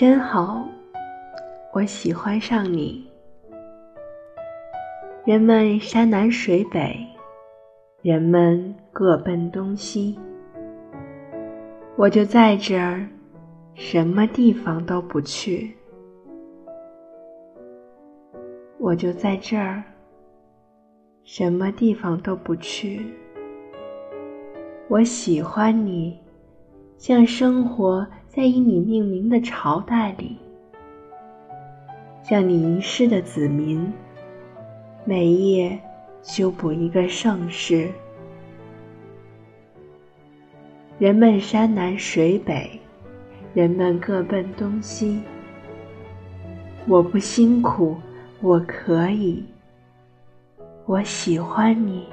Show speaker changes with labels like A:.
A: 真好，我喜欢上你。人们山南水北，人们各奔东西，我就在这儿，什么地方都不去。我就在这儿，什么地方都不去。我喜欢你，像生活在以你命名的朝代里，向你遗失的子民，每夜修补一个盛世。人们山南水北，人们各奔东西。我不辛苦，我可以，我喜欢你。